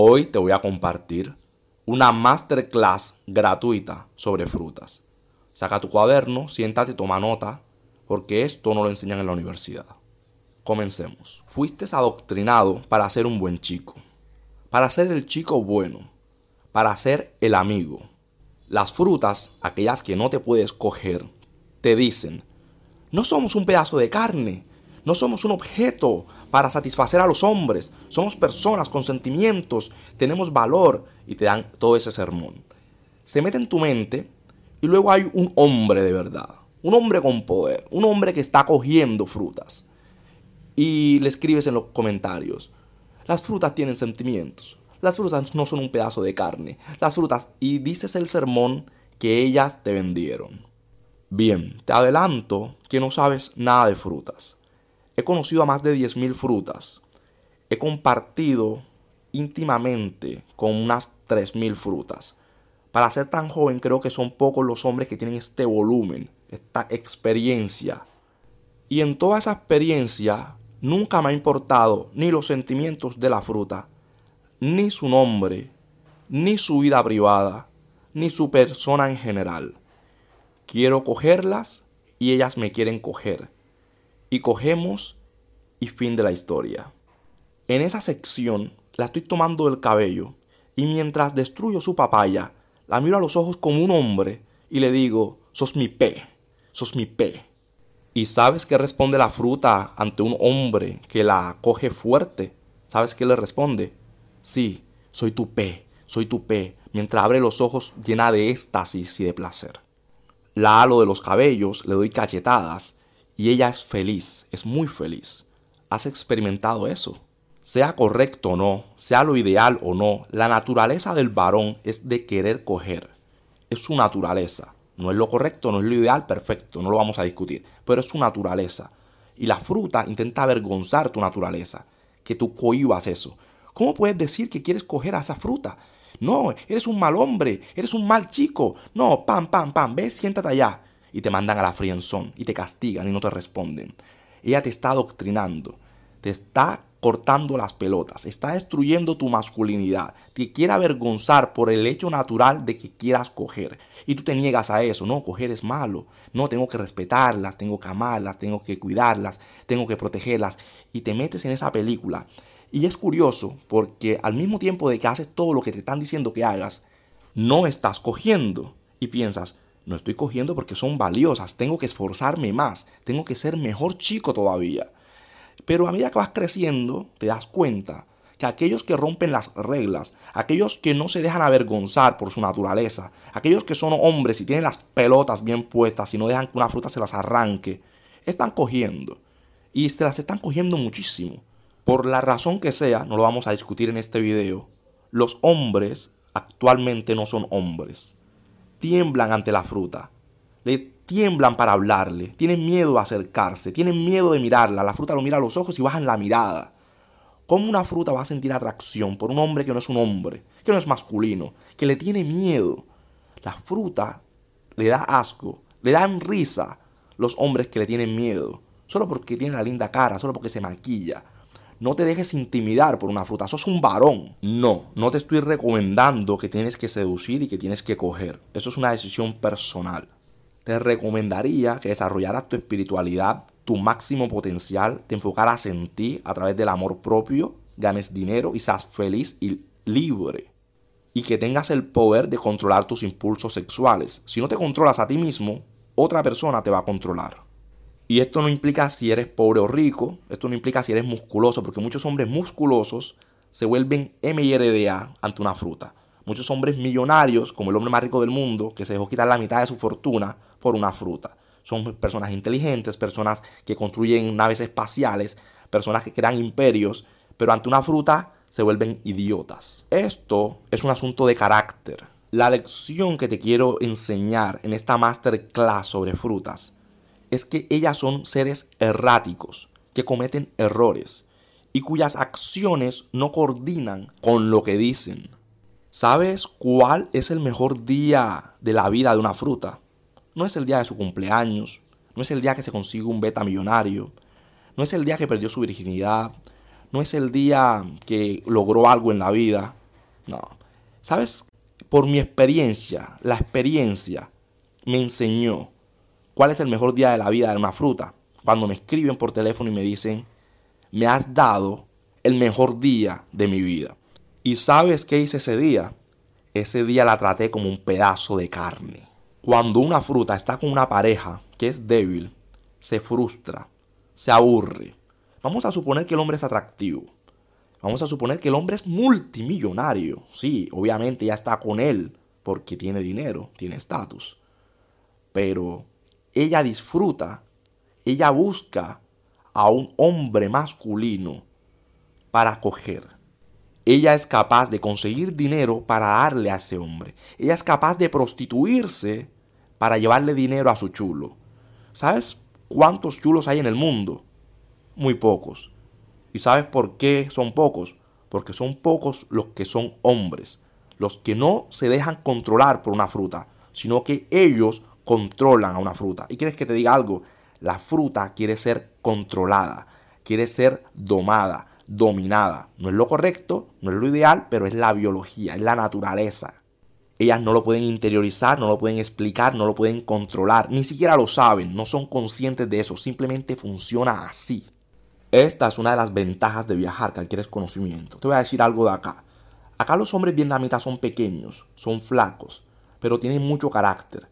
Hoy te voy a compartir una masterclass gratuita sobre frutas. Saca tu cuaderno, siéntate y toma nota, porque esto no lo enseñan en la universidad. Comencemos. Fuiste adoctrinado para ser un buen chico, para ser el chico bueno, para ser el amigo. Las frutas, aquellas que no te puedes coger, te dicen, no somos un pedazo de carne, no somos un objeto para satisfacer a los hombres. Somos personas con sentimientos, tenemos valor y te dan todo ese sermón. Se mete en tu mente y luego hay un hombre de verdad, un hombre con poder, un hombre que está cogiendo frutas. Y le escribes en los comentarios, las frutas tienen sentimientos, las frutas no son un pedazo de carne, las frutas, y dices el sermón que ellas te vendieron. Bien, te adelanto que no sabes nada de frutas. He conocido a más de 10.000 frutas. He compartido íntimamente con unas 3.000 frutas. Para ser tan joven creo que son pocos los hombres que tienen este volumen, esta experiencia. Y en toda esa experiencia nunca me ha importado ni los sentimientos de la fruta, ni su nombre, ni su vida privada, ni su persona en general. Quiero cogerlas y ellas me quieren coger y cogemos y fin de la historia. En esa sección la estoy tomando del cabello y mientras destruyo su papaya, la miro a los ojos como un hombre y le digo, sos mi pe, sos mi pe. ¿Y sabes qué responde la fruta ante un hombre que la coge fuerte? ¿Sabes qué le responde? Sí, soy tu pe, soy tu pe, mientras abre los ojos llena de éxtasis y de placer. La halo de los cabellos, le doy cachetadas y ella es feliz, es muy feliz. ¿Has experimentado eso? Sea correcto o no, sea lo ideal o no, la naturaleza del varón es de querer coger. Es su naturaleza. No es lo correcto, no es lo ideal, perfecto, no lo vamos a discutir, pero es su naturaleza. Y la fruta intenta avergonzar tu naturaleza, que tú cohibas eso. ¿Cómo puedes decir que quieres coger a esa fruta? No, eres un mal hombre, eres un mal chico. No, pam, pam, pam, ves, siéntate allá y te mandan a la frienzón y te castigan y no te responden. Ella te está adoctrinando, te está cortando las pelotas, está destruyendo tu masculinidad, te quiere avergonzar por el hecho natural de que quieras coger. Y tú te niegas a eso, no, coger es malo, no, tengo que respetarlas, tengo que amarlas, tengo que cuidarlas, tengo que protegerlas. Y te metes en esa película. Y es curioso porque al mismo tiempo de que haces todo lo que te están diciendo que hagas, no estás cogiendo. Y piensas, no estoy cogiendo porque son valiosas, tengo que esforzarme más, tengo que ser mejor chico todavía. Pero a medida que vas creciendo, te das cuenta que aquellos que rompen las reglas, aquellos que no se dejan avergonzar por su naturaleza, aquellos que son hombres y tienen las pelotas bien puestas y no dejan que una fruta se las arranque, están cogiendo. Y se las están cogiendo muchísimo. Por la razón que sea, no lo vamos a discutir en este video, los hombres actualmente no son hombres tiemblan ante la fruta. Le tiemblan para hablarle, tienen miedo a acercarse, tienen miedo de mirarla. La fruta lo mira a los ojos y bajan la mirada. ¿Cómo una fruta va a sentir atracción por un hombre que no es un hombre, que no es masculino, que le tiene miedo? La fruta le da asco, le dan risa los hombres que le tienen miedo, solo porque tiene la linda cara, solo porque se maquilla, no te dejes intimidar por una fruta, sos un varón. No, no te estoy recomendando que tienes que seducir y que tienes que coger. Eso es una decisión personal. Te recomendaría que desarrollaras tu espiritualidad, tu máximo potencial, te enfocaras en ti a través del amor propio, ganes dinero y seas feliz y libre. Y que tengas el poder de controlar tus impulsos sexuales. Si no te controlas a ti mismo, otra persona te va a controlar. Y esto no implica si eres pobre o rico, esto no implica si eres musculoso, porque muchos hombres musculosos se vuelven MIRDA ante una fruta. Muchos hombres millonarios, como el hombre más rico del mundo, que se dejó quitar la mitad de su fortuna por una fruta. Son personas inteligentes, personas que construyen naves espaciales, personas que crean imperios, pero ante una fruta se vuelven idiotas. Esto es un asunto de carácter. La lección que te quiero enseñar en esta masterclass sobre frutas es que ellas son seres erráticos, que cometen errores y cuyas acciones no coordinan con lo que dicen. ¿Sabes cuál es el mejor día de la vida de una fruta? No es el día de su cumpleaños, no es el día que se consigue un beta millonario, no es el día que perdió su virginidad, no es el día que logró algo en la vida. No. ¿Sabes? Por mi experiencia, la experiencia me enseñó cuál es el mejor día de la vida de una fruta. Cuando me escriben por teléfono y me dicen, me has dado el mejor día de mi vida. ¿Y sabes qué hice ese día? Ese día la traté como un pedazo de carne. Cuando una fruta está con una pareja que es débil, se frustra, se aburre. Vamos a suponer que el hombre es atractivo. Vamos a suponer que el hombre es multimillonario. Sí, obviamente ya está con él porque tiene dinero, tiene estatus. Pero ella disfruta, ella busca a un hombre masculino para coger. Ella es capaz de conseguir dinero para darle a ese hombre. Ella es capaz de prostituirse para llevarle dinero a su chulo. ¿Sabes cuántos chulos hay en el mundo? Muy pocos. ¿Y sabes por qué son pocos? Porque son pocos los que son hombres, los que no se dejan controlar por una fruta, sino que ellos controlan a una fruta. ¿Y quieres que te diga algo? La fruta quiere ser controlada, quiere ser domada, dominada. No es lo correcto, no es lo ideal, pero es la biología, es la naturaleza. Ellas no lo pueden interiorizar, no lo pueden explicar, no lo pueden controlar, ni siquiera lo saben, no son conscientes de eso, simplemente funciona así. Esta es una de las ventajas de viajar, que adquieres conocimiento. Te voy a decir algo de acá. Acá los hombres vietnamitas son pequeños, son flacos, pero tienen mucho carácter.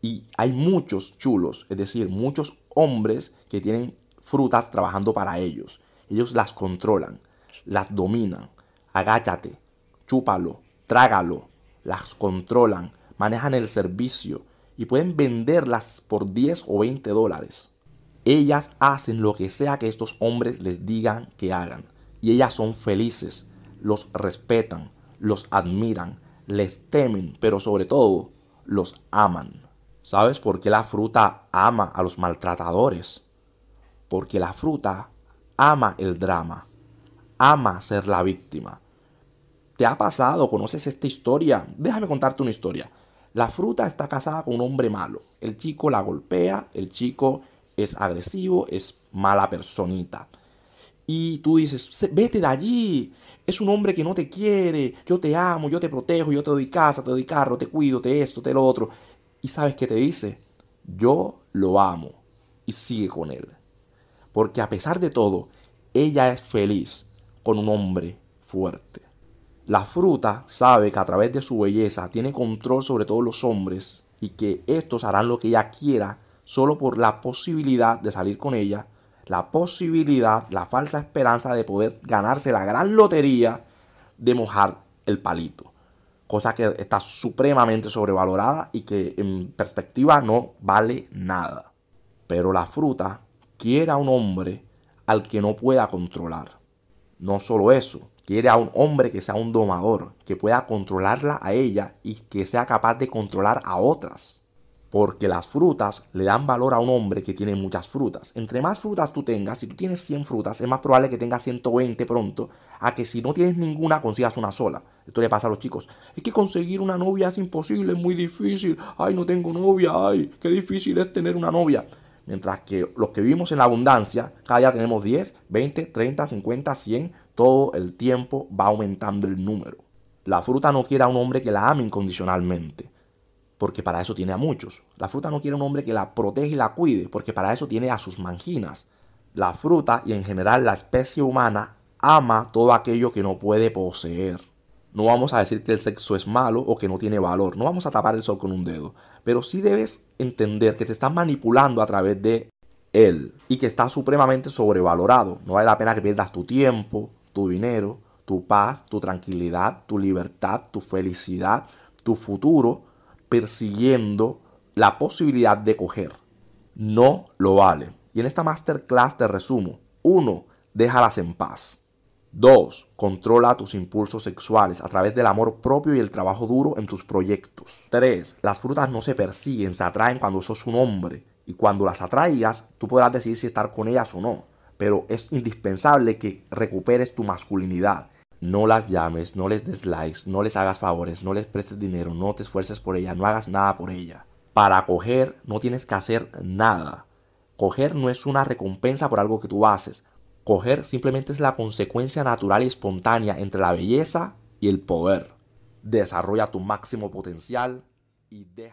Y hay muchos chulos, es decir, muchos hombres que tienen frutas trabajando para ellos. Ellos las controlan, las dominan. Agáchate, chúpalo, trágalo, las controlan, manejan el servicio y pueden venderlas por 10 o 20 dólares. Ellas hacen lo que sea que estos hombres les digan que hagan. Y ellas son felices, los respetan, los admiran, les temen, pero sobre todo los aman. ¿Sabes por qué la fruta ama a los maltratadores? Porque la fruta ama el drama, ama ser la víctima. ¿Te ha pasado? ¿Conoces esta historia? Déjame contarte una historia. La fruta está casada con un hombre malo. El chico la golpea, el chico es agresivo, es mala personita. Y tú dices, vete de allí. Es un hombre que no te quiere. Yo te amo, yo te protejo, yo te doy casa, te doy carro, te cuido, te esto, te lo otro. Sabes qué te dice? Yo lo amo. Y sigue con él. Porque a pesar de todo, ella es feliz con un hombre fuerte. La fruta sabe que a través de su belleza tiene control sobre todos los hombres y que estos harán lo que ella quiera solo por la posibilidad de salir con ella, la posibilidad, la falsa esperanza de poder ganarse la gran lotería de mojar el palito. Cosa que está supremamente sobrevalorada y que en perspectiva no vale nada. Pero la fruta quiere a un hombre al que no pueda controlar. No solo eso, Quiere a un hombre que sea un domador, que pueda controlarla a ella y que sea capaz de controlar a otras. Porque las frutas le dan valor a un hombre que tiene muchas frutas. Entre más frutas tú tengas, si tú tienes 100 frutas, es más probable que tengas 120 pronto, a que si no tienes ninguna consigas una sola. Esto le pasa a los chicos. Es que conseguir una novia es imposible, es muy difícil. Ay, no tengo novia, ay, qué difícil es tener una novia. Mientras que los que vivimos en la abundancia, cada día tenemos 10, 20, 30, 50, 100, todo el tiempo va aumentando el número. La fruta no quiere a un hombre que la ame incondicionalmente, porque para eso tiene a muchos. La fruta no quiere un hombre que la protege y la cuide, porque para eso tiene a sus manginas. La fruta y en general la especie humana ama todo aquello que no puede poseer. No vamos a decir que el sexo es malo o que no tiene valor. No vamos a tapar el sol con un dedo. Pero sí debes entender que te están manipulando a través de él y que está supremamente sobrevalorado. No vale la pena que pierdas tu tiempo, tu dinero, tu paz, tu tranquilidad, tu libertad, tu felicidad, tu futuro, persiguiendo la posibilidad de coger. No lo vale. Y en esta masterclass te resumo. 1. Déjalas en paz. 2. Controla tus impulsos sexuales a través del amor propio y el trabajo duro en tus proyectos. 3. Las frutas no se persiguen, se atraen cuando sos un hombre. Y cuando las atraigas, tú podrás decidir si estar con ellas o no pero es indispensable que recuperes tu masculinidad. No las llames, no les des likes, no les hagas favores, no les prestes dinero, no te esfuerces por ella, no hagas nada por ella. Para coger no tienes que hacer nada. Coger no es una recompensa por algo que tú haces. Coger simplemente es la consecuencia natural y espontánea entre la belleza y el poder. desarrolla tu máximo potencial y deja